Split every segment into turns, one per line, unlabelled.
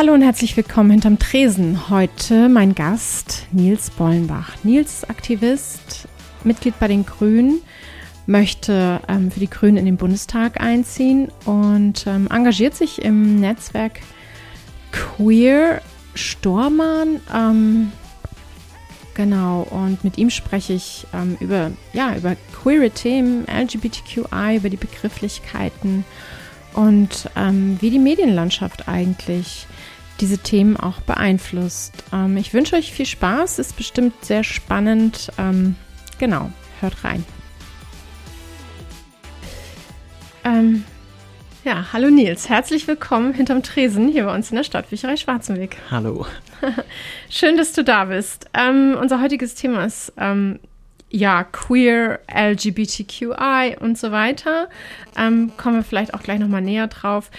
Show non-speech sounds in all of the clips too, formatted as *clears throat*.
Hallo und herzlich willkommen hinterm Tresen. Heute mein Gast Nils Bollenbach. Nils ist Aktivist, Mitglied bei den Grünen, möchte ähm, für die Grünen in den Bundestag einziehen und ähm, engagiert sich im Netzwerk Queer Stormann. Ähm, genau, und mit ihm spreche ich ähm, über, ja, über queere Themen, LGBTQI, über die Begrifflichkeiten und ähm, wie die Medienlandschaft eigentlich diese Themen auch beeinflusst. Ähm, ich wünsche euch viel Spaß, ist bestimmt sehr spannend. Ähm, genau, hört rein. Ähm, ja, hallo Nils, herzlich willkommen hinterm Tresen hier bei uns in der Stadtbücherei Schwarzenweg.
Hallo. *laughs*
Schön, dass du da bist. Ähm, unser heutiges Thema ist ähm, ja queer, LGBTQI und so weiter. Ähm, kommen wir vielleicht auch gleich nochmal näher drauf.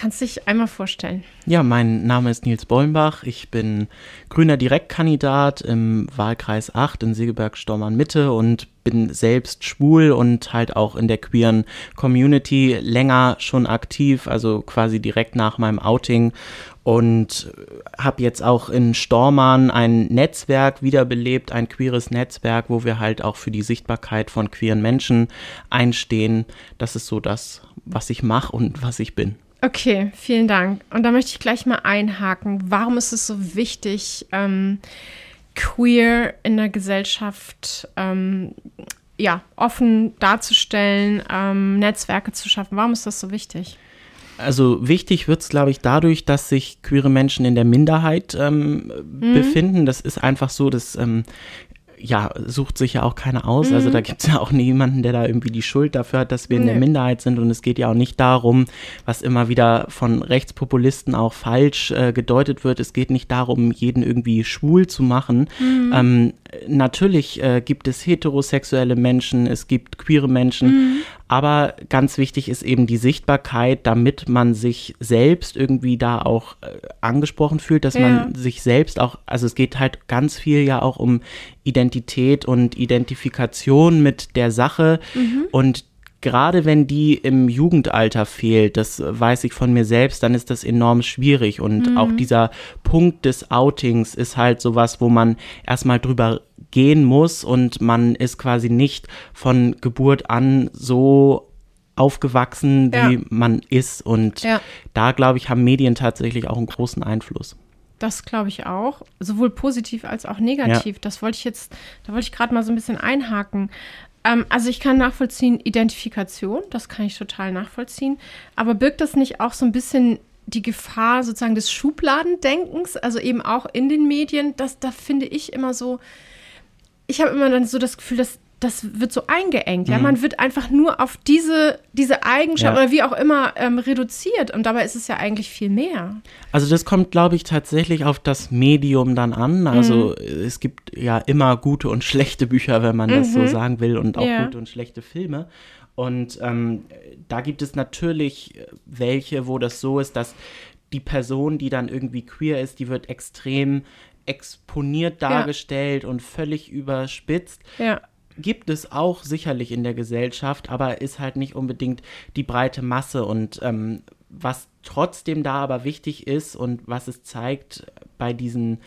Kannst dich einmal vorstellen?
Ja, mein Name ist Nils Bollenbach. Ich bin grüner Direktkandidat im Wahlkreis 8 in Segeberg-Stormann Mitte und bin selbst schwul und halt auch in der queeren Community länger schon aktiv, also quasi direkt nach meinem Outing und habe jetzt auch in Stormann ein Netzwerk wiederbelebt, ein queeres Netzwerk, wo wir halt auch für die Sichtbarkeit von queeren Menschen einstehen. Das ist so das, was ich mache und was ich bin.
Okay, vielen Dank. Und da möchte ich gleich mal einhaken. Warum ist es so wichtig, ähm, queer in der Gesellschaft ähm, ja, offen darzustellen, ähm, Netzwerke zu schaffen? Warum ist das so wichtig?
Also wichtig wird es, glaube ich, dadurch, dass sich queere Menschen in der Minderheit ähm, mhm. befinden. Das ist einfach so, dass ähm, ja, sucht sich ja auch keiner aus. Also mhm. Also da gibt es ja auch niemanden, der da irgendwie die Schuld dafür hat, dass wir in der Minderheit sind. Und es geht ja auch nicht darum, was immer wieder von Rechtspopulisten auch falsch äh, gedeutet wird. Es geht nicht darum, jeden irgendwie schwul zu machen. Mhm. Ähm, natürlich äh, gibt es heterosexuelle Menschen, es gibt queere Menschen, mhm. Aber ganz wichtig ist eben die Sichtbarkeit, damit man sich selbst irgendwie da auch äh, angesprochen fühlt, dass ja. man sich selbst auch, also es geht halt ganz viel ja auch um Identität und Identifikation mit der Sache mhm. und gerade wenn die im Jugendalter fehlt, das weiß ich von mir selbst, dann ist das enorm schwierig. Und mhm. auch dieser Punkt des Outings ist halt sowas, wo man erstmal drüber gehen muss und man ist quasi nicht von Geburt an so aufgewachsen, wie ja. man ist. Und ja. da, glaube ich, haben Medien tatsächlich auch einen großen Einfluss.
Das glaube ich auch, sowohl positiv als auch negativ. Ja. Das wollte ich jetzt, da wollte ich gerade mal so ein bisschen einhaken. Ähm, also ich kann nachvollziehen, Identifikation, das kann ich total nachvollziehen. Aber birgt das nicht auch so ein bisschen die Gefahr sozusagen des Schubladendenkens, also eben auch in den Medien? Das, da finde ich immer so, ich habe immer dann so das Gefühl, dass das wird so eingeengt. Mhm. Ja, man wird einfach nur auf diese, diese Eigenschaft ja. oder wie auch immer ähm, reduziert. Und dabei ist es ja eigentlich viel mehr.
Also das kommt, glaube ich, tatsächlich auf das Medium dann an. Also mhm. es gibt ja immer gute und schlechte Bücher, wenn man mhm. das so mhm. sagen will, und auch ja. gute und schlechte Filme. Und ähm, da gibt es natürlich welche, wo das so ist, dass die Person, die dann irgendwie queer ist, die wird extrem exponiert dargestellt ja. und völlig überspitzt. Ja gibt es auch sicherlich in der Gesellschaft, aber ist halt nicht unbedingt die breite Masse. Und ähm, was trotzdem da aber wichtig ist und was es zeigt bei diesen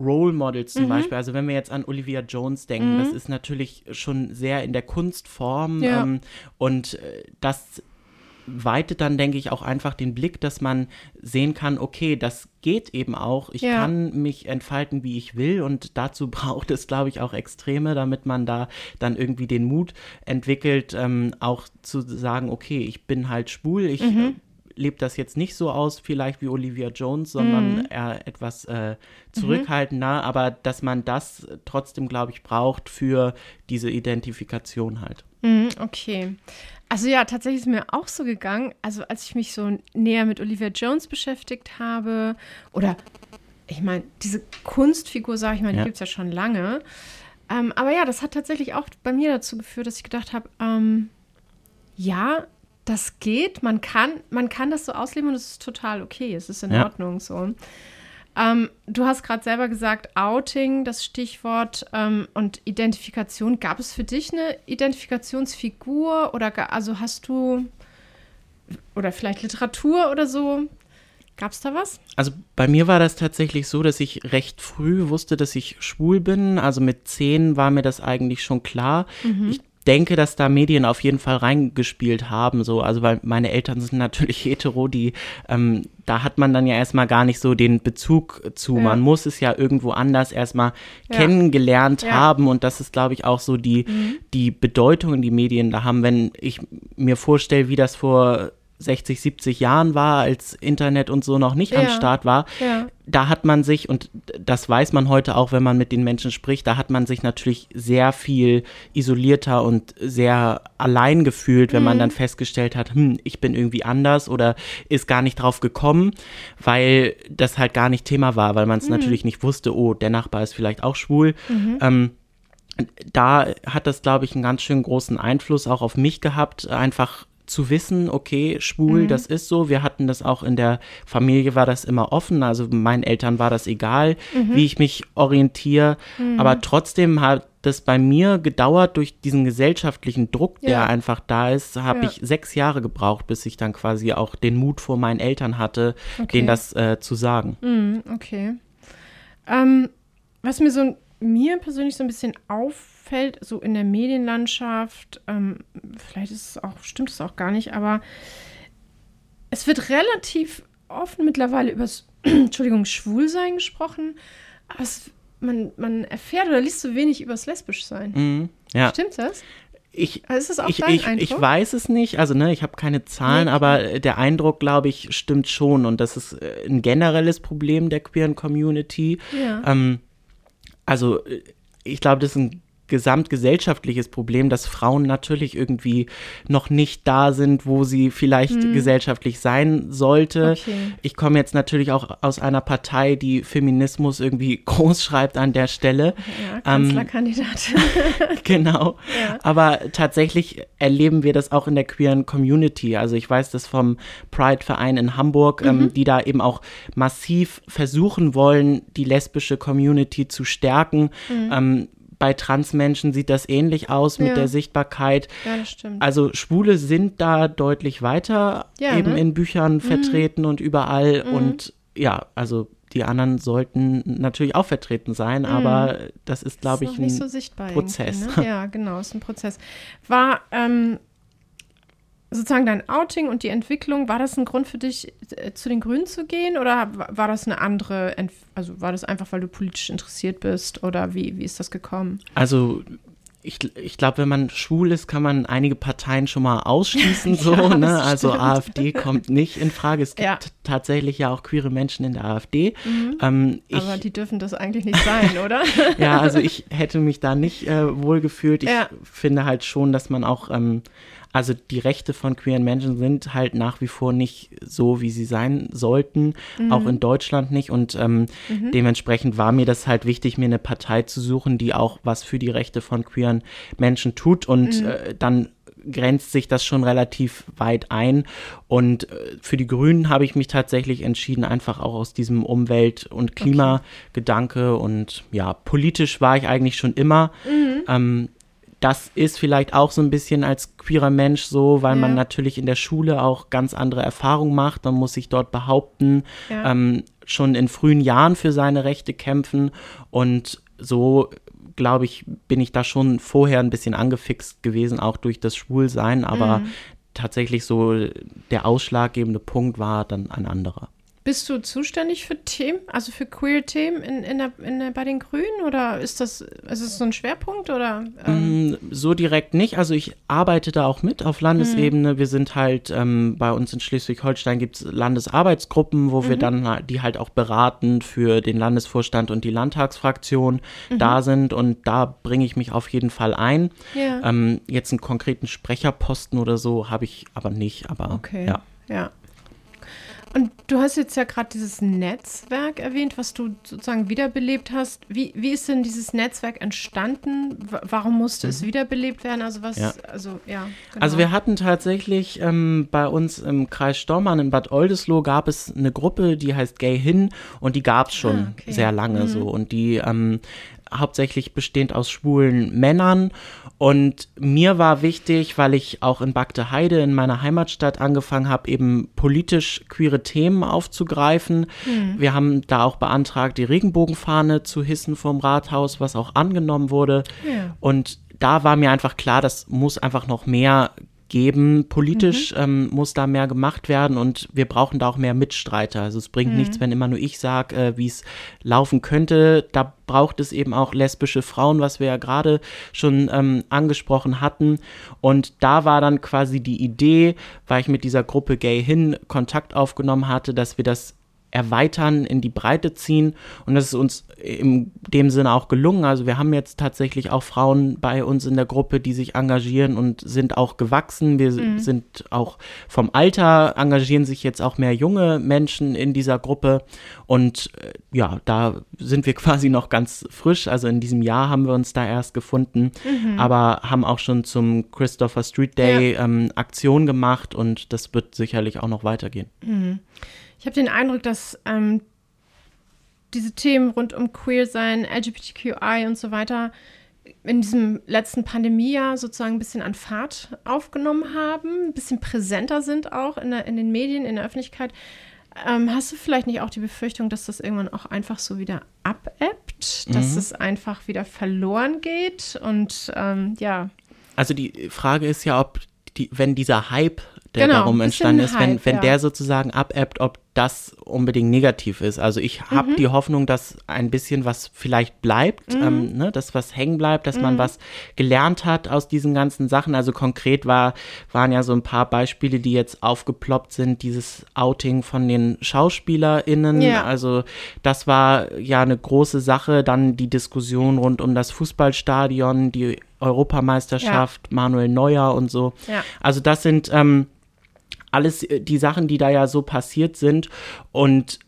Role Models zum mhm. Beispiel, also wenn wir jetzt an Olivia Jones denken, mhm. das ist natürlich schon sehr in der Kunstform ja. ähm, und äh, das weitet dann, denke ich, auch einfach den Blick, dass man sehen kann, okay, das geht eben auch. Ich ja. kann mich entfalten, wie ich will. Und dazu *laughs* braucht es, glaube ich, auch Extreme, damit man da dann irgendwie den Mut entwickelt, ähm, auch zu sagen, okay, ich bin halt schwul, ich mhm. äh, lebt das jetzt nicht so aus, vielleicht wie Olivia Jones, sondern mhm. eher etwas äh, zurückhaltender, mhm. aber dass man das trotzdem, glaube ich, braucht für diese Identifikation halt.
Mhm, okay. Also ja, tatsächlich ist mir auch so gegangen. Also als ich mich so näher mit Olivia Jones beschäftigt habe oder ich meine, diese Kunstfigur, sage ich mal, die ja. gibt es ja schon lange. Ähm, aber ja, das hat tatsächlich auch bei mir dazu geführt, dass ich gedacht habe, ähm, ja, das geht, man kann, man kann das so ausleben und es ist total okay, es ist in ja. Ordnung so. Ähm, du hast gerade selber gesagt, Outing, das Stichwort ähm, und Identifikation. Gab es für dich eine Identifikationsfigur oder also hast du oder vielleicht Literatur oder so? Gab es da was?
Also bei mir war das tatsächlich so, dass ich recht früh wusste, dass ich schwul bin. Also mit zehn war mir das eigentlich schon klar. Mhm. Ich denke, dass da Medien auf jeden Fall reingespielt haben, so, also weil meine Eltern sind natürlich *laughs* hetero, die, ähm, da hat man dann ja erstmal gar nicht so den Bezug zu. Ja. Man muss es ja irgendwo anders erstmal ja. kennengelernt ja. haben und das ist, glaube ich, auch so die, mhm. die Bedeutung, die Medien da haben. Wenn ich mir vorstelle, wie das vor 60, 70 Jahren war, als Internet und so noch nicht ja. am Start war, ja. Da hat man sich, und das weiß man heute auch, wenn man mit den Menschen spricht, da hat man sich natürlich sehr viel isolierter und sehr allein gefühlt, wenn mhm. man dann festgestellt hat, hm, ich bin irgendwie anders oder ist gar nicht drauf gekommen, weil das halt gar nicht Thema war, weil man es mhm. natürlich nicht wusste, oh, der Nachbar ist vielleicht auch schwul. Mhm. Ähm, da hat das, glaube ich, einen ganz schön großen Einfluss auch auf mich gehabt, einfach zu wissen, okay, schwul, mhm. das ist so. Wir hatten das auch in der Familie, war das immer offen. Also meinen Eltern war das egal, mhm. wie ich mich orientiere. Mhm. Aber trotzdem hat das bei mir gedauert durch diesen gesellschaftlichen Druck, ja. der einfach da ist, habe ja. ich sechs Jahre gebraucht, bis ich dann quasi auch den Mut vor meinen Eltern hatte, okay. denen das äh, zu sagen.
Mhm, okay. Ähm, was mir so mir persönlich so ein bisschen auf auffällt, so in der Medienlandschaft, ähm, vielleicht ist es auch, stimmt es auch gar nicht, aber es wird relativ offen mittlerweile über das, *clears throat* Entschuldigung, Schwulsein gesprochen, aber es, man, man erfährt oder liest so wenig über das Lesbischsein.
Mhm, ja.
Stimmt das?
Ich, also ich, ich, ich, weiß es nicht, also ne, ich habe keine Zahlen, nee. aber der Eindruck, glaube ich, stimmt schon und das ist äh, ein generelles Problem der queeren Community. Ja. Ähm, also äh, ich glaube, das ist ein gesamtgesellschaftliches Problem, dass Frauen natürlich irgendwie noch nicht da sind, wo sie vielleicht hm. gesellschaftlich sein sollte. Okay. Ich komme jetzt natürlich auch aus einer Partei, die Feminismus irgendwie *laughs* groß schreibt an der Stelle.
Ja, Kanzlerkandidat.
Ähm, *laughs* genau. Ja. Aber tatsächlich erleben wir das auch in der queeren Community. Also ich weiß das vom Pride-Verein in Hamburg, ähm, mhm. ähm, die da eben auch massiv versuchen wollen, die lesbische Community zu stärken. Mhm. Ähm, bei Transmenschen sieht das ähnlich aus mit ja. der Sichtbarkeit.
Ja, das stimmt.
Also Schwule sind da deutlich weiter ja, eben ne? in Büchern mhm. vertreten und überall. Mhm. Und ja, also die anderen sollten natürlich auch vertreten sein, mhm. aber das ist, glaube ich, ein so Prozess.
Ne? Ja, genau, ist ein Prozess. War ähm, sozusagen dein Outing und die Entwicklung, war das ein Grund für dich, äh, zu den Grünen zu gehen oder war das eine andere, Entf also war das einfach, weil du politisch interessiert bist oder wie, wie ist das gekommen?
Also ich, ich glaube, wenn man schwul ist, kann man einige Parteien schon mal ausschließen, *laughs* so, ja, ne? Also stimmt. AfD kommt nicht in Frage. Es gibt ja. tatsächlich ja auch queere Menschen in der AfD.
Mhm. Ähm, ich, Aber die dürfen das eigentlich nicht sein, *laughs* oder?
ja, also ich hätte mich da nicht äh, wohl gefühlt. Ich ja. finde halt schon, dass man auch ähm, also die Rechte von queeren Menschen sind halt nach wie vor nicht so, wie sie sein sollten, mhm. auch in Deutschland nicht. Und ähm, mhm. dementsprechend war mir das halt wichtig, mir eine Partei zu suchen, die auch was für die Rechte von queeren Menschen tut. Und mhm. äh, dann grenzt sich das schon relativ weit ein. Und äh, für die Grünen habe ich mich tatsächlich entschieden, einfach auch aus diesem Umwelt- und Klimagedanke. Okay. Und ja, politisch war ich eigentlich schon immer. Mhm. Ähm, das ist vielleicht auch so ein bisschen als queerer Mensch so, weil ja. man natürlich in der Schule auch ganz andere Erfahrungen macht. Man muss sich dort behaupten, ja. ähm, schon in frühen Jahren für seine Rechte kämpfen. Und so, glaube ich, bin ich da schon vorher ein bisschen angefixt gewesen, auch durch das Schwulsein. Aber mhm. tatsächlich so der ausschlaggebende Punkt war dann ein anderer.
Bist du zuständig für Themen, also für queer Themen in, in der, in der, bei den Grünen oder ist das, ist das so ein Schwerpunkt oder?
Ähm? Mm, so direkt nicht. Also ich arbeite da auch mit auf Landesebene. Mhm. Wir sind halt ähm, bei uns in Schleswig-Holstein gibt es Landesarbeitsgruppen, wo mhm. wir dann die halt auch beratend für den Landesvorstand und die Landtagsfraktion mhm. da sind und da bringe ich mich auf jeden Fall ein. Ja. Ähm, jetzt einen konkreten Sprecherposten oder so habe ich aber nicht, aber
okay.
ja.
Ja. Und du hast jetzt ja gerade dieses Netzwerk erwähnt, was du sozusagen wiederbelebt hast. Wie, wie ist denn dieses Netzwerk entstanden? W warum musste mhm. es wiederbelebt werden? Also was, ja. also ja.
Genau. Also wir hatten tatsächlich ähm, bei uns im Kreis Stormann in Bad Oldesloe gab es eine Gruppe, die heißt Gay Hin und die gab es schon ah, okay. sehr lange mhm. so. Und die ähm, hauptsächlich bestehend aus schwulen Männern. Und mir war wichtig, weil ich auch in Bagde Heide in meiner Heimatstadt angefangen habe, eben politisch queere Themen aufzugreifen. Mhm. Wir haben da auch beantragt, die Regenbogenfahne zu hissen vom Rathaus, was auch angenommen wurde. Ja. Und da war mir einfach klar, das muss einfach noch mehr geben. Politisch mhm. ähm, muss da mehr gemacht werden und wir brauchen da auch mehr Mitstreiter. Also es bringt mhm. nichts, wenn immer nur ich sage, äh, wie es laufen könnte. Da braucht es eben auch lesbische Frauen, was wir ja gerade schon ähm, angesprochen hatten. Und da war dann quasi die Idee, weil ich mit dieser Gruppe Gay Hin Kontakt aufgenommen hatte, dass wir das erweitern, in die Breite ziehen. Und das ist uns in dem Sinne auch gelungen. Also wir haben jetzt tatsächlich auch Frauen bei uns in der Gruppe, die sich engagieren und sind auch gewachsen. Wir mhm. sind auch vom Alter, engagieren sich jetzt auch mehr junge Menschen in dieser Gruppe. Und äh, ja, da sind wir *laughs* quasi noch ganz frisch. Also in diesem Jahr haben wir uns da erst gefunden, mhm. aber haben auch schon zum Christopher Street Day ja. ähm, Aktion gemacht und das wird sicherlich auch noch weitergehen.
Mhm. Ich habe den Eindruck, dass ähm, diese Themen rund um Queer-Sein, LGBTQI und so weiter in diesem letzten Pandemiejahr sozusagen ein bisschen an Fahrt aufgenommen haben, ein bisschen präsenter sind auch in, der, in den Medien, in der Öffentlichkeit. Ähm, hast du vielleicht nicht auch die Befürchtung, dass das irgendwann auch einfach so wieder abebbt, dass mhm. es einfach wieder verloren geht? Und ähm, ja.
Also die Frage ist ja, ob die, wenn dieser Hype der genau, darum entstanden ist, wenn, Hype, wenn ja. der sozusagen abebbt, ob das unbedingt negativ ist. Also ich habe mhm. die Hoffnung, dass ein bisschen was vielleicht bleibt, mhm. ähm, ne, dass was hängen bleibt, dass mhm. man was gelernt hat aus diesen ganzen Sachen. Also konkret war, waren ja so ein paar Beispiele, die jetzt aufgeploppt sind, dieses Outing von den SchauspielerInnen. Ja. Also das war ja eine große Sache. Dann die Diskussion rund um das Fußballstadion, die Europameisterschaft, ja. Manuel Neuer und so. Ja. Also das sind ähm, alles äh, die Sachen, die da ja so passiert sind. Und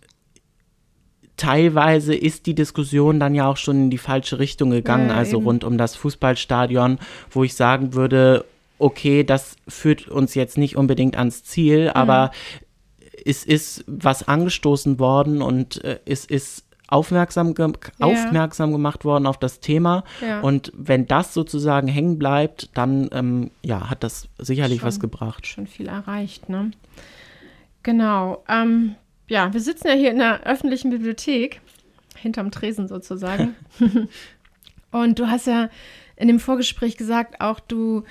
teilweise ist die Diskussion dann ja auch schon in die falsche Richtung gegangen, ja, also eben. rund um das Fußballstadion, wo ich sagen würde, okay, das führt uns jetzt nicht unbedingt ans Ziel, mhm. aber es ist was angestoßen worden und äh, es ist aufmerksam, ge ja. aufmerksam gemacht worden auf das Thema. Ja. Und wenn das sozusagen hängen bleibt, dann ähm, ja, hat das sicherlich schon, was gebracht.
Schon viel erreicht, ne? Genau. Ähm, ja, wir sitzen ja hier in der öffentlichen Bibliothek, hinterm Tresen sozusagen. *laughs* Und du hast ja in dem Vorgespräch gesagt, auch du,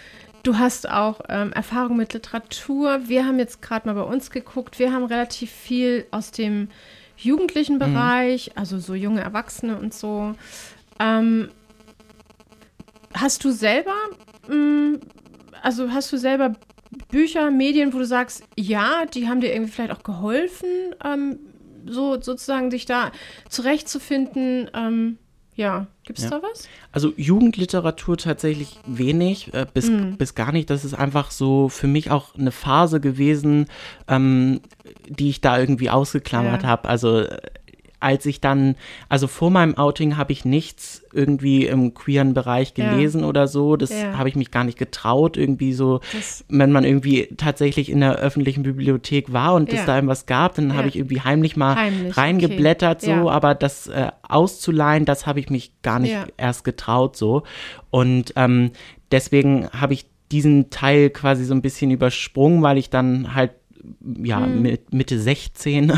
du hast auch ähm, Erfahrung mit Literatur. Wir haben jetzt gerade mal bei uns geguckt. Wir haben relativ viel aus dem jugendlichen mhm. Bereich, mhm. also so junge Erwachsene und so. Ähm, hast du selber, mh, mm, also hast du selber Bücher, Medien, wo du sagst, ja, die haben dir irgendwie vielleicht auch geholfen, ähm, so sozusagen sich da zurechtzufinden? Ähm, ja, gibt es ja. da was?
Also Jugendliteratur tatsächlich wenig, äh, bis, mm. bis gar nicht. Das ist einfach so für mich auch eine Phase gewesen, ähm, die ich da irgendwie ausgeklammert ja. habe. Also äh, als ich dann, also vor meinem Outing habe ich nichts irgendwie im queeren Bereich gelesen ja. oder so. Das ja. habe ich mich gar nicht getraut, irgendwie so, das wenn man irgendwie tatsächlich in der öffentlichen Bibliothek war und ja. es da irgendwas gab, dann habe ich irgendwie heimlich mal heimlich, reingeblättert okay. so, aber das äh, auszuleihen, das habe ich mich gar nicht erst getraut so. Und ähm, deswegen habe ich diesen Teil quasi so ein bisschen übersprungen, weil ich dann halt ja, mhm. mit Mitte 16 mhm.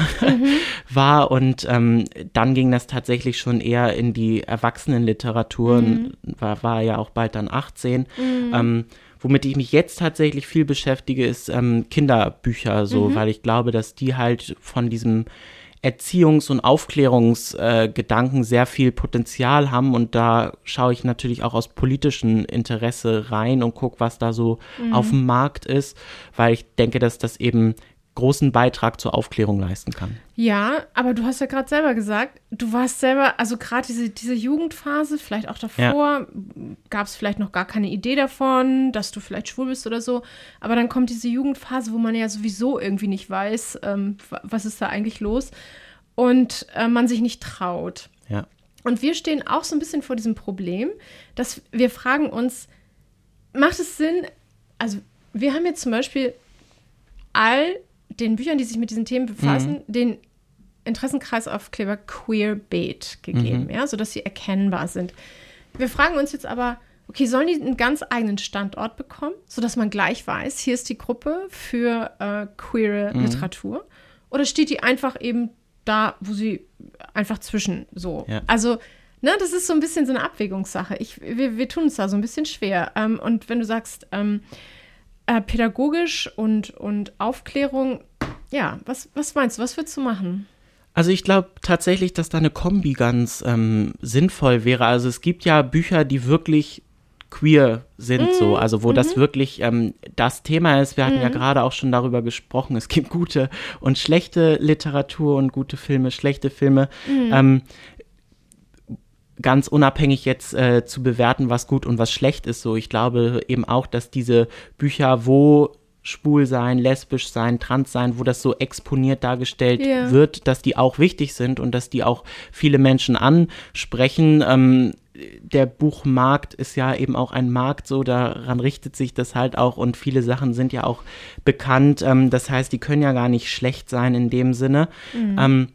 *laughs* war und ähm, dann ging das tatsächlich schon eher in die Erwachsenenliteratur, mhm. war, war ja auch bald dann 18. Mhm. Ähm, womit ich mich jetzt tatsächlich viel beschäftige, ist ähm, Kinderbücher so, mhm. weil ich glaube, dass die halt von diesem Erziehungs- und Aufklärungsgedanken äh, sehr viel Potenzial haben und da schaue ich natürlich auch aus politischem Interesse rein und gucke, was da so mhm. auf dem Markt ist, weil ich denke, dass das eben großen Beitrag zur Aufklärung leisten kann.
Ja, aber du hast ja gerade selber gesagt, du warst selber, also gerade diese, diese Jugendphase, vielleicht auch davor, ja. gab es vielleicht noch gar keine Idee davon, dass du vielleicht schwul bist oder so. Aber dann kommt diese Jugendphase, wo man ja sowieso irgendwie nicht weiß, ähm, was ist da eigentlich los und äh, man sich nicht traut.
Ja.
Und wir stehen auch so ein bisschen vor diesem Problem, dass wir fragen uns, macht es Sinn, also wir haben jetzt zum Beispiel all den Büchern, die sich mit diesen Themen befassen, mhm. den Interessenkreis auf Kleber Queerbait gegeben, mhm. ja, sodass sie erkennbar sind. Wir fragen uns jetzt aber, okay, sollen die einen ganz eigenen Standort bekommen, sodass man gleich weiß, hier ist die Gruppe für äh, queere mhm. Literatur? Oder steht die einfach eben da, wo sie einfach zwischen so? Ja. Also, ne, das ist so ein bisschen so eine Abwägungssache. Ich, wir, wir tun uns da so ein bisschen schwer. Ähm, und wenn du sagst, ähm, äh, pädagogisch und, und Aufklärung, ja, was, was meinst du, was würdest du machen?
Also ich glaube tatsächlich, dass da eine Kombi ganz ähm, sinnvoll wäre. Also es gibt ja Bücher, die wirklich queer sind, mm, so, also wo mm das mhm. wirklich ähm, das Thema ist. Wir hatten mm. ja mhm. gerade auch schon darüber gesprochen. Es gibt gute und schlechte Literatur und gute Filme, schlechte Filme. Mhm. Ähm, ganz unabhängig jetzt äh, zu bewerten, was gut und was schlecht ist. So, ich glaube eben auch, dass diese Bücher, wo schwul sein, lesbisch sein, trans sein, wo das so exponiert dargestellt yeah. wird, dass die auch wichtig sind und dass die auch viele Menschen ansprechen. Ähm, der Buchmarkt ist ja eben auch ein Markt, so daran richtet sich das halt auch und viele Sachen sind ja auch bekannt. Ähm, das heißt, die können ja gar nicht schlecht sein in dem Sinne. Mhm. Ähm,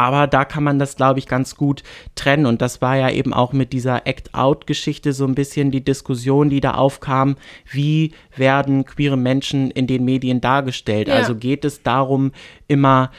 aber da kann man das, glaube ich, ganz gut trennen. Und das war ja eben auch mit dieser Act-Out-Geschichte so ein bisschen die Diskussion, die da aufkam. Wie werden queere Menschen in den Medien dargestellt? Ja. Also geht es darum, immer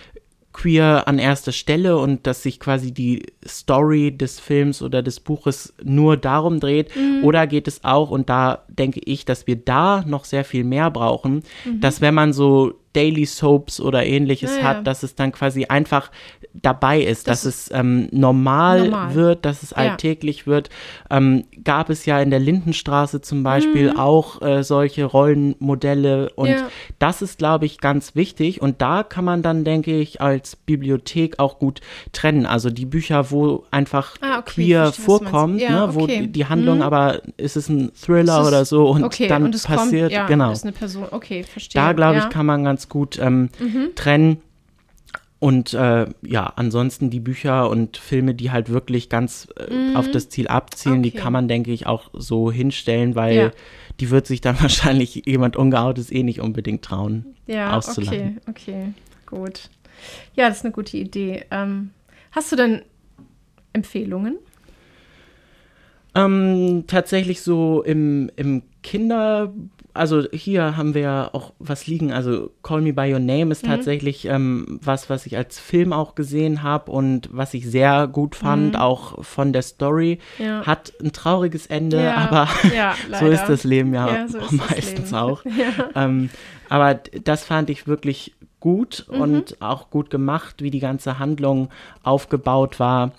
queer an erster Stelle und dass sich quasi die Story des Films oder des Buches nur darum dreht? Mhm. Oder geht es auch, und da denke ich, dass wir da noch sehr viel mehr brauchen, mhm. dass wenn man so Daily Soaps oder ähnliches ja, hat, dass es dann quasi einfach dabei ist, das dass es ähm, normal, normal, wird, dass es alltäglich ja. wird. Ähm, gab es ja in der Lindenstraße zum Beispiel mhm. auch äh, solche Rollenmodelle und ja. das ist, glaube ich, ganz wichtig und da kann man dann, denke ich, als Bibliothek auch gut trennen. Also die Bücher, wo einfach ah, okay, queer verstehe, vorkommt, ja, ne, wo okay. die, Handlung mhm. aber ist es ein Thriller es, oder so und okay, dann und passiert, kommt, genau.
Ist eine Person, okay, verstehe.
Da, glaube ich, kann man ganz gut ähm, mhm. trennen. Und äh, ja, ansonsten die Bücher und Filme, die halt wirklich ganz äh, mhm. auf das Ziel abzielen, okay. die kann man, denke ich, auch so hinstellen, weil ja. die wird sich dann *laughs* wahrscheinlich jemand Ungehautes eh nicht unbedingt trauen, ja, auszulachen.
Okay, okay, gut. Ja, das ist eine gute Idee. Ähm, hast du denn Empfehlungen?
Ähm, tatsächlich so im, im Kinder, also hier haben wir auch was liegen. Also Call Me by Your Name ist mhm. tatsächlich ähm, was, was ich als Film auch gesehen habe und was ich sehr gut fand, mhm. auch von der Story. Ja. Hat ein trauriges Ende, ja. aber ja, *laughs* so ist das Leben ja, so meistens Leben. auch. *laughs* ähm, aber das fand ich wirklich gut mhm. und auch gut gemacht, wie die ganze Handlung aufgebaut war,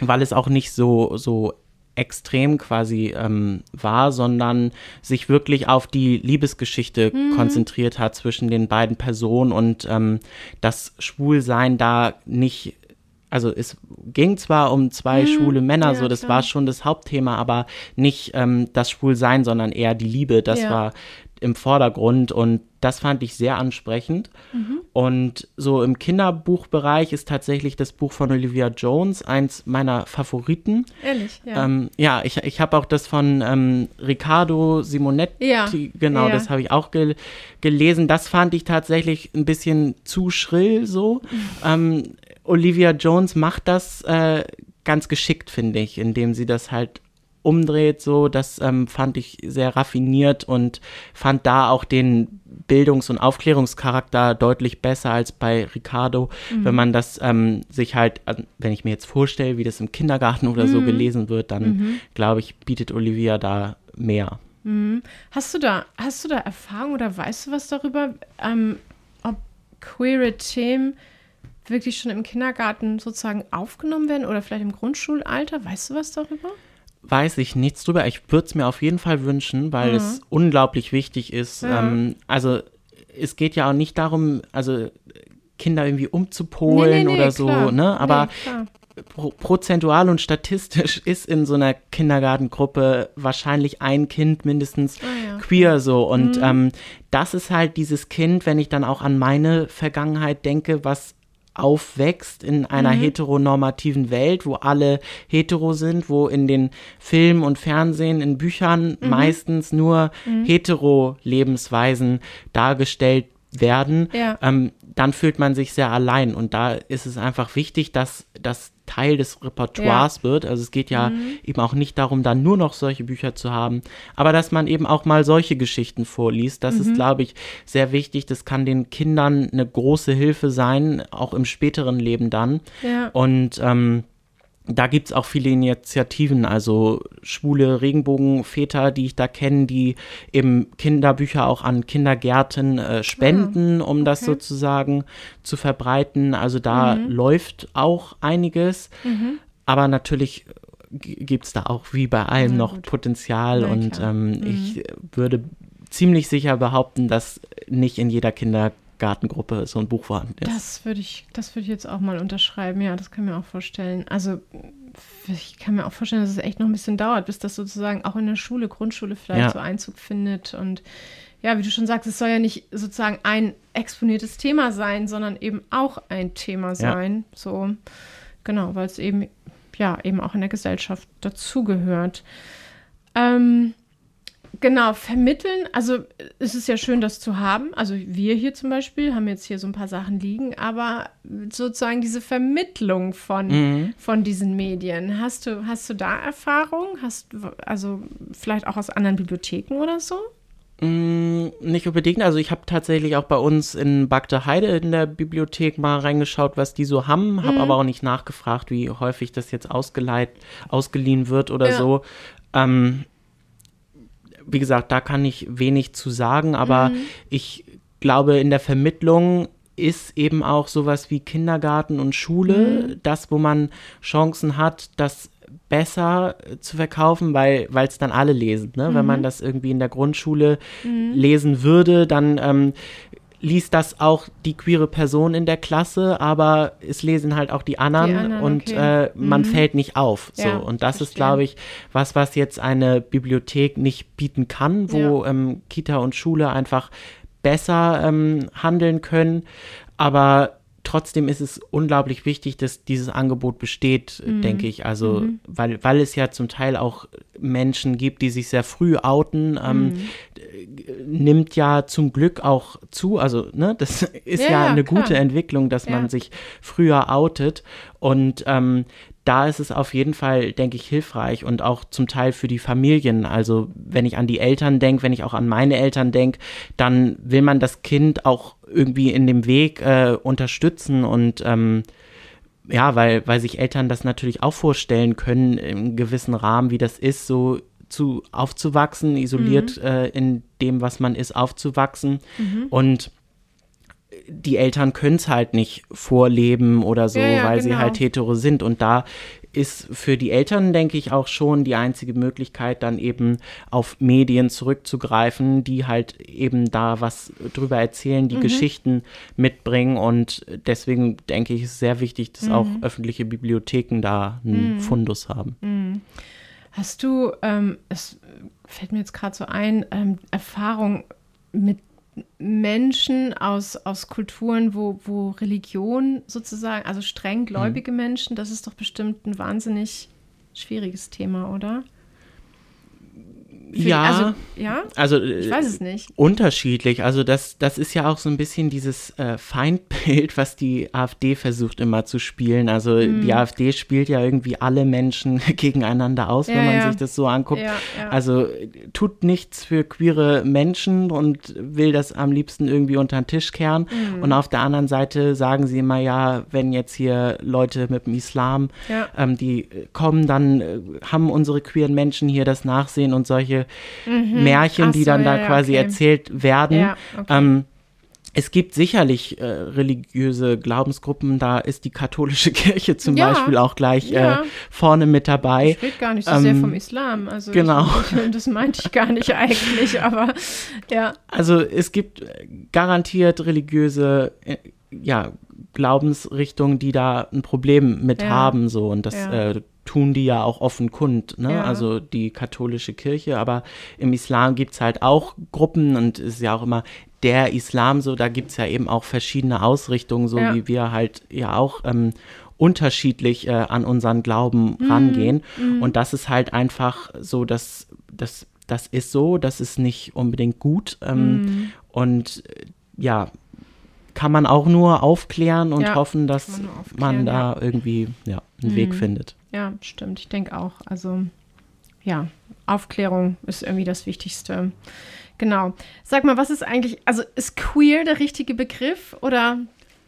weil es auch nicht so, so extrem quasi ähm, war, sondern sich wirklich auf die Liebesgeschichte mhm. konzentriert hat zwischen den beiden Personen und ähm, das Schwulsein da nicht also es ging zwar um zwei mhm, schwule Männer, ja, so das klar. war schon das Hauptthema, aber nicht ähm, das Schwulsein, sondern eher die Liebe. Das ja. war im Vordergrund und das fand ich sehr ansprechend. Mhm. Und so im Kinderbuchbereich ist tatsächlich das Buch von Olivia Jones eins meiner Favoriten.
Ehrlich, ja.
Ähm, ja, ich, ich habe auch das von ähm, Riccardo Simonetti, ja. genau, ja. das habe ich auch gel gelesen. Das fand ich tatsächlich ein bisschen zu schrill so. Mhm. Ähm, Olivia Jones macht das äh, ganz geschickt, finde ich, indem sie das halt umdreht, so, das ähm, fand ich sehr raffiniert und fand da auch den Bildungs- und Aufklärungscharakter deutlich besser als bei Ricardo, mhm. wenn man das ähm, sich halt, wenn ich mir jetzt vorstelle, wie das im Kindergarten oder mhm. so gelesen wird, dann mhm. glaube ich, bietet Olivia da mehr.
Mhm. Hast du da, hast du da Erfahrung oder weißt du was darüber, ähm, ob queere Themen wirklich schon im Kindergarten sozusagen aufgenommen werden oder vielleicht im Grundschulalter? Weißt du was darüber?
Weiß ich nichts drüber. Ich würde es mir auf jeden Fall wünschen, weil mhm. es unglaublich wichtig ist. Ja. Ähm, also es geht ja auch nicht darum, also Kinder irgendwie umzupolen nee, nee, nee, oder so, klar. ne? Aber pro prozentual und statistisch *laughs* ist in so einer Kindergartengruppe wahrscheinlich ein Kind mindestens ah, ja. queer so. Und mhm. ähm, das ist halt dieses Kind, wenn ich dann auch an meine Vergangenheit denke, was aufwächst in einer mhm. heteronormativen Welt, wo alle hetero sind, wo in den Filmen und Fernsehen, in Büchern mhm. meistens nur mhm. hetero Lebensweisen dargestellt werden, ja. ähm, dann fühlt man sich sehr allein. Und da ist es einfach wichtig, dass das Teil des Repertoires ja. wird. Also es geht ja mhm. eben auch nicht darum, dann nur noch solche Bücher zu haben, aber dass man eben auch mal solche Geschichten vorliest. Das mhm. ist, glaube ich, sehr wichtig. Das kann den Kindern eine große Hilfe sein, auch im späteren Leben dann. Ja. Und ähm, da gibt es auch viele Initiativen, also schwule Regenbogenväter, die ich da kenne, die eben Kinderbücher auch an Kindergärten äh, spenden, ah, um das sozusagen zu verbreiten. Also da mhm. läuft auch einiges. Mhm. Aber natürlich gibt es da auch wie bei allem noch Potenzial. Ja, und ähm, mhm. ich würde ziemlich sicher behaupten, dass nicht in jeder Kinder Gartengruppe so ein Buch vorhanden
ist. Das würde ich, das würde ich jetzt auch mal unterschreiben. Ja, das kann ich mir auch vorstellen. Also ich kann mir auch vorstellen, dass es echt noch ein bisschen dauert, bis das sozusagen auch in der Schule, Grundschule vielleicht ja. so Einzug findet. Und ja, wie du schon sagst, es soll ja nicht sozusagen ein exponiertes Thema sein, sondern eben auch ein Thema sein. Ja. So, genau, weil es eben, ja, eben auch in der Gesellschaft dazugehört. Ähm, Genau, vermitteln. Also es ist ja schön, das zu haben. Also wir hier zum Beispiel haben jetzt hier so ein paar Sachen liegen, aber sozusagen diese Vermittlung von, mhm. von diesen Medien. Hast du, hast du da Erfahrung? Hast also vielleicht auch aus anderen Bibliotheken oder so?
Mm, nicht unbedingt. Also ich habe tatsächlich auch bei uns in Bagde Heide in der Bibliothek mal reingeschaut, was die so haben, habe mhm. aber auch nicht nachgefragt, wie häufig das jetzt ausgeleiht, ausgeliehen wird oder ja. so. Ähm, wie gesagt, da kann ich wenig zu sagen, aber mhm. ich glaube, in der Vermittlung ist eben auch sowas wie Kindergarten und Schule, mhm. das, wo man Chancen hat, das besser zu verkaufen, weil es dann alle lesen. Ne? Mhm. Wenn man mhm. das irgendwie in der Grundschule mhm. lesen würde, dann ähm, liest das auch die queere Person in der Klasse, aber es lesen halt auch die anderen, die anderen und okay. äh, man mhm. fällt nicht auf. So. Ja, und das verstehe. ist, glaube ich, was, was jetzt eine Bibliothek nicht bieten kann, wo ja. ähm, Kita und Schule einfach besser ähm, handeln können. Aber trotzdem ist es unglaublich wichtig, dass dieses Angebot besteht, mhm. denke ich. Also, mhm. weil, weil es ja zum Teil auch Menschen gibt, die sich sehr früh outen, ähm, mhm. nimmt ja zum Glück auch zu. Also, ne, das *laughs* ist ja, ja eine klar. gute Entwicklung, dass ja. man sich früher outet. Und ähm, da ist es auf jeden Fall, denke ich, hilfreich und auch zum Teil für die Familien. Also wenn ich an die Eltern denke, wenn ich auch an meine Eltern denke, dann will man das Kind auch irgendwie in dem Weg äh, unterstützen und ähm, ja, weil, weil sich Eltern das natürlich auch vorstellen können, im gewissen Rahmen, wie das ist, so zu aufzuwachsen, isoliert mhm. äh, in dem, was man ist, aufzuwachsen. Mhm. Und die Eltern können es halt nicht vorleben oder so, ja, ja, weil genau. sie halt hetero sind. Und da ist für die Eltern, denke ich, auch schon die einzige Möglichkeit, dann eben auf Medien zurückzugreifen, die halt eben da was drüber erzählen, die mhm. Geschichten mitbringen. Und deswegen denke ich, ist es sehr wichtig, dass mhm. auch öffentliche Bibliotheken da einen mhm. Fundus haben.
Mhm. Hast du, ähm, es fällt mir jetzt gerade so ein, ähm, Erfahrung mit Menschen aus, aus Kulturen, wo, wo Religion sozusagen, also streng gläubige mhm. Menschen, das ist doch bestimmt ein wahnsinnig schwieriges Thema, oder?
Ja,
also, ja, also ich weiß es nicht.
Unterschiedlich. Also das, das ist ja auch so ein bisschen dieses äh, Feindbild, was die AfD versucht immer zu spielen. Also mm. die AfD spielt ja irgendwie alle Menschen *laughs* gegeneinander aus, ja, wenn man ja. sich das so anguckt. Also tut nichts für queere Menschen und will das am liebsten irgendwie unter den Tisch kehren. Mm. Und auf der anderen Seite sagen sie immer, ja, wenn jetzt hier Leute mit dem Islam, ähm, die kommen, dann äh, haben unsere queeren Menschen hier das Nachsehen und solche mhm. Märchen, so, die dann da ja, quasi okay. erzählt werden. Ja, okay. ähm, es gibt sicherlich äh, religiöse Glaubensgruppen, da ist die katholische *laughs* Kirche zum
Ja,
Beispiel auch gleich
ja.
äh, vorne mit dabei.
Ich rede gar nicht so sehr
Ähm,
vom Islam. Also
genau.
Ich, *laughs* das meinte ich gar nicht eigentlich, aber ja.
Also es gibt äh, garantiert religiöse äh, ja, Glaubensrichtungen, die da ein Problem mit
Ja.
haben so und das äh, tun die ja auch offen kund, ne?
Ja.
also die katholische Kirche, aber im Islam gibt es halt auch Gruppen und es ist ja auch immer der Islam so, da gibt es ja eben auch verschiedene Ausrichtungen, so
Ja.
wie wir halt ja auch ähm, unterschiedlich äh, an unseren Glauben
Mhm.
rangehen und das ist halt einfach so, dass das das ist so, das ist nicht unbedingt gut ähm,
Mhm.
und äh, ja, kann man auch nur aufklären und
Ja,
hoffen, dass
man
man da irgendwie ja, einen Weg
Mhm.
findet.
Ja, stimmt. Ich denke auch. Also, ja, Aufklärung ist irgendwie das Wichtigste. Genau. Sag mal, was ist eigentlich, also ist queer der richtige Begriff oder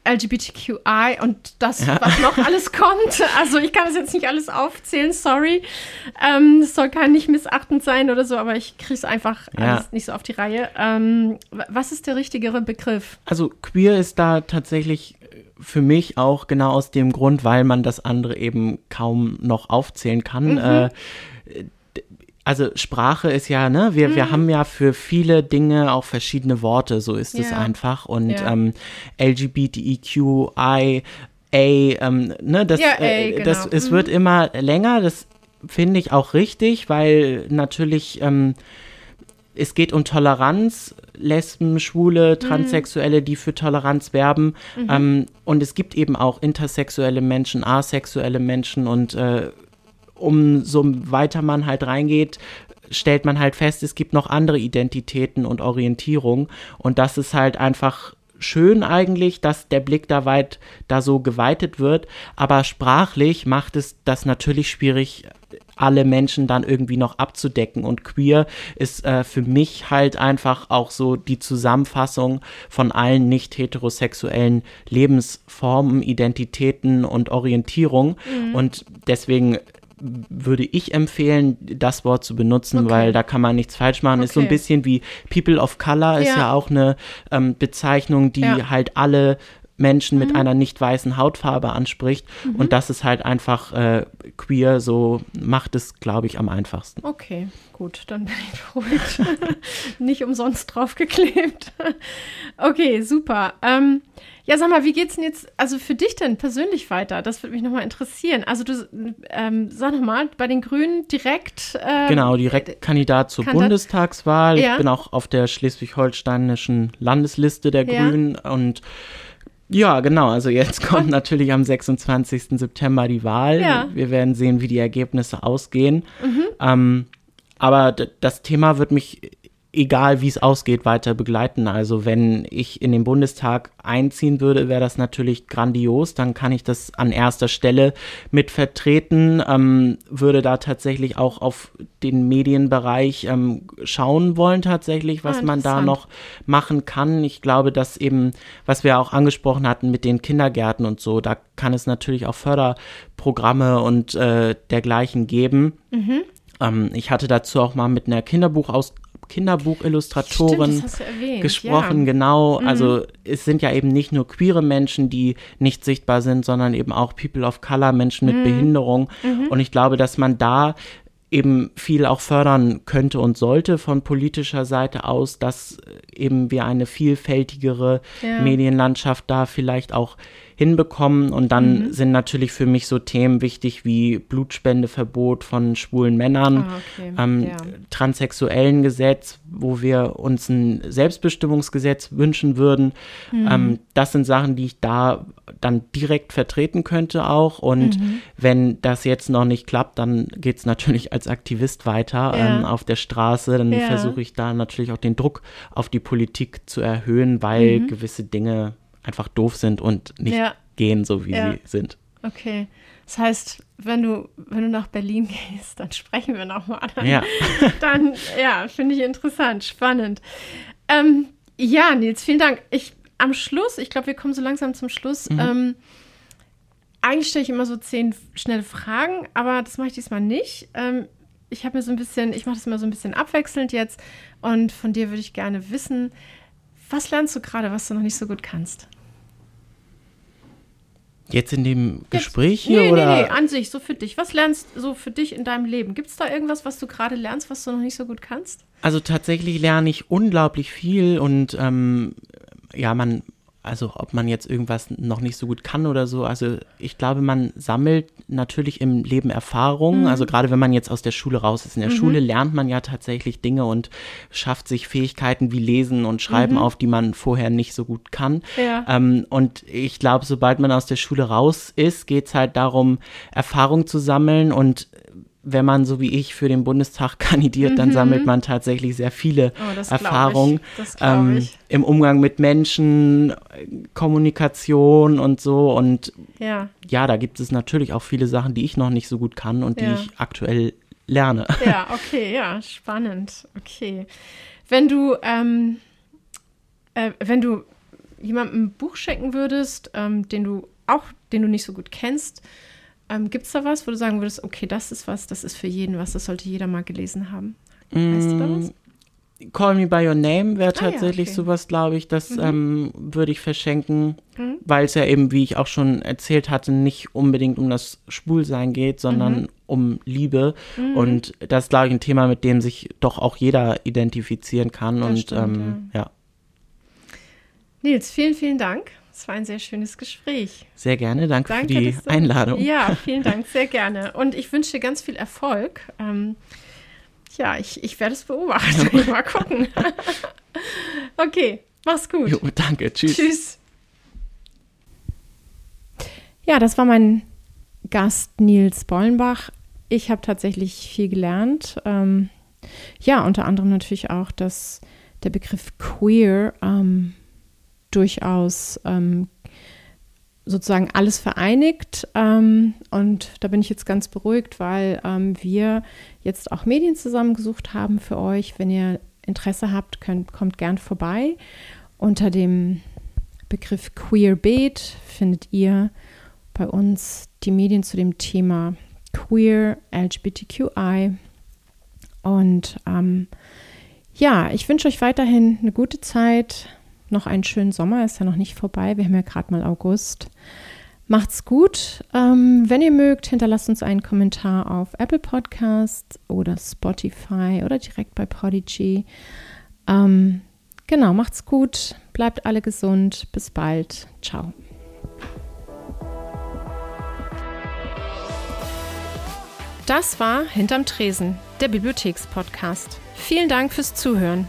LGBTQI und das,
Ja.
was noch alles *laughs* kommt? Also, ich kann das jetzt nicht alles aufzählen, sorry. Ähm, Es soll kein nicht missachtend sein oder so, aber ich kriege es einfach
Ja.
alles nicht so auf die Reihe. Ähm, wa- was ist der richtigere Begriff?
Also queer ist da tatsächlich für mich auch genau aus dem Grund, weil man das andere eben kaum noch aufzählen kann.
Mhm.
Äh, also Sprache ist ja, ne, wir,
Mhm.
wir haben ja für viele Dinge auch verschiedene Worte, so ist es
Ja.
einfach. Und
Ja.
ähm, LGBTEQI, A, ähm, ne, das,
Ja, A,
äh, das
genau.
es
Mhm.
wird immer länger, das finde ich auch richtig, weil natürlich ähm, es geht um Toleranz, Lesben, Schwule, Transsexuelle, die für Toleranz werben. Ähm, und es gibt eben auch intersexuelle Menschen, asexuelle Menschen und äh, umso weiter man halt reingeht, stellt man halt fest, es gibt noch andere Identitäten und Orientierung. Und das ist halt einfach schön eigentlich, dass der Blick da weit da so geweitet wird. Aber sprachlich macht es das natürlich schwierig, alle Menschen dann irgendwie noch abzudecken. Und queer ist äh, für mich halt einfach auch so die Zusammenfassung von allen nicht heterosexuellen Lebensformen, Identitäten und Orientierung. Und deswegen würde ich empfehlen, das Wort zu benutzen,
Okay.
weil da kann man nichts falsch machen. Ist so ein
Okay.
bisschen wie People of Color, ist
Ja.
ja auch eine ähm, Bezeichnung, die
Ja.
halt alle Menschen
Mhm.
mit einer nicht weißen Hautfarbe anspricht. Und das ist halt einfach äh, queer, so macht es, glaube ich, am einfachsten.
Okay, gut, dann bin ich beruhigt. *laughs* Nicht umsonst draufgeklebt. *laughs* okay, super. Ähm, ja, sag mal, wie geht's denn jetzt, also für dich denn persönlich weiter? Das würde mich nochmal interessieren. Also du, ähm, sag nochmal, bei den Grünen direkt. ähm,
Genau, direkt Kandidat zur
Kandidat-
Bundestagswahl.
Ja.
Ich bin auch auf der schleswig-holsteinischen Landesliste der
Ja.
Grünen und ja, genau. Also jetzt *laughs* kommt natürlich am 26. September die Wahl.
Ja.
Wir werden sehen, wie die Ergebnisse ausgehen.
Mhm.
Ähm, aber das Thema wird mich, egal wie es ausgeht, weiter begleiten. Also wenn ich in den Bundestag einziehen würde, wäre das natürlich grandios. Dann kann ich das an erster Stelle mit vertreten, ähm, würde da tatsächlich auch auf den Medienbereich ähm, schauen wollen, tatsächlich, was
Ah,
man da noch machen kann. Ich glaube, dass eben, was wir auch angesprochen hatten mit den Kindergärten und so, da kann es natürlich auch Förderprogramme und äh, dergleichen geben.
Mhm.
Ähm, ich hatte dazu auch mal mit einer Kinderbuchaus Kinderbuchillustratorin
Stimmt,
gesprochen,
ja.
genau. Also es sind ja eben nicht nur queere Menschen, die nicht sichtbar sind, sondern eben auch People of Color, Menschen
Mhm.
mit Behinderung. Und ich glaube, dass man da eben viel auch fördern könnte und sollte von politischer Seite aus, dass eben wir eine vielfältigere
Ja.
Medienlandschaft da vielleicht auch hinbekommen. Und dann
Mhm.
sind natürlich für mich so Themen wichtig wie Blutspendeverbot von schwulen Männern,
Ah, okay.
ähm,
ja.
transsexuellen Gesetz, wo wir uns ein Selbstbestimmungsgesetz wünschen würden.
Mhm.
Ähm, das sind Sachen, die ich da dann direkt vertreten könnte auch. Und
Mhm.
wenn das jetzt noch nicht klappt, dann geht es natürlich als Aktivist weiter
Ja.
ähm, auf der Straße. Dann
Ja.
versuche ich da natürlich auch den Druck auf die Politik zu erhöhen, weil
Mhm.
gewisse Dinge einfach doof sind und nicht
Ja.
gehen, so wie
Ja.
sie sind.
Okay. Das heißt, wenn du, wenn du nach Berlin *laughs* gehst, dann sprechen wir nochmal. Dann,
Ja. *laughs*
dann ja, finde ich interessant, spannend. Ähm, ja, Nils, vielen Dank. Ich am Schluss, ich glaube, wir kommen so langsam zum Schluss.
Mhm.
Ähm, eigentlich stelle ich immer so zehn schnelle Fragen, aber das mache ich diesmal nicht. Ähm, ich habe mir so ein bisschen, ich mache das immer so ein bisschen abwechselnd jetzt und von dir würde ich gerne wissen, Was lernst du gerade, was du noch nicht so gut kannst?
Jetzt in dem Gespräch
Jetzt, nee,
hier oder?
Nee, nee, an sich, so für dich. Was lernst du so für dich in deinem Leben? Gibt es da irgendwas, was du gerade lernst, was du noch nicht so gut kannst?
Also tatsächlich lerne ich unglaublich viel und ähm, ja, man also ob man jetzt irgendwas noch nicht so gut kann oder so. Also ich glaube, man sammelt natürlich im Leben Erfahrungen. Mhm. Also gerade wenn man jetzt aus der Schule raus ist. In der mhm. Schule lernt man ja tatsächlich Dinge und schafft sich Fähigkeiten wie Lesen und Schreiben mhm. auf, die man vorher nicht so gut kann. Ja. Ähm, und ich glaube, sobald man aus der Schule raus ist, geht es halt darum, Erfahrung zu sammeln und wenn man so wie ich für den Bundestag *laughs* kandidiert, mhm. dann sammelt man tatsächlich sehr viele oh, Erfahrungen ähm, im Umgang mit Menschen, Kommunikation und so. Und ja. ja, da gibt es natürlich auch viele Sachen, die ich noch nicht so gut kann und ja. die ich aktuell lerne.
Ja, okay, ja, spannend. Okay. Wenn du, ähm, äh, wenn du jemandem ein Buch schenken würdest, ähm, den du auch, den du nicht so gut kennst, ähm, Gibt es da was, wo du sagen würdest, okay, das ist was, das ist für jeden was, das sollte jeder mal gelesen haben? Weißt du da was?
Mm, Call Me By Your Name wäre tatsächlich ah, ja, okay. sowas, glaube ich, das mhm. ähm, würde ich verschenken, mhm. weil es ja eben, wie ich auch schon erzählt hatte, nicht unbedingt um das Schwulsein geht, sondern mhm. um Liebe. Mhm. Und das ist, glaube ich, ein Thema, mit dem sich doch auch jeder identifizieren kann. Das und stimmt, ähm, ja. ja.
Nils, vielen, vielen Dank. Es war ein sehr schönes Gespräch.
Sehr gerne, danke, danke für die du, Einladung.
Ja, *laughs* vielen Dank, sehr gerne. Und ich wünsche dir ganz viel Erfolg. Ähm, ja, ich, ich werde es beobachten. *laughs* *laughs* Mal gucken. okay, mach's gut. Jo,
danke, tschüss. Tschüss.
Ja, das war mein Gast Nils Bollenbach. Ich habe tatsächlich viel gelernt. Ähm, ja, unter anderem natürlich auch, dass der Begriff queer ähm, durchaus ähm, sozusagen alles vereinigt. Ähm, und da bin ich jetzt ganz beruhigt, weil ähm, wir jetzt auch Medien zusammengesucht haben für euch. Wenn ihr Interesse habt, könnt, kommt gern vorbei. Unter dem Begriff Queerbeat findet ihr bei uns die Medien zu dem Thema Queer, LGBTQI. Und ähm, ja, ich wünsche euch weiterhin eine gute Zeit noch einen schönen Sommer, ist ja noch nicht vorbei. Wir haben ja gerade mal August. Macht's gut. Ähm, wenn ihr mögt, hinterlasst uns einen Kommentar auf Apple Podcast oder Spotify oder direkt bei Prodigy. Ähm, genau, macht's gut. Bleibt alle gesund. Bis bald. Ciao. Das war Hinterm Tresen, der Bibliothekspodcast. Vielen Dank fürs Zuhören.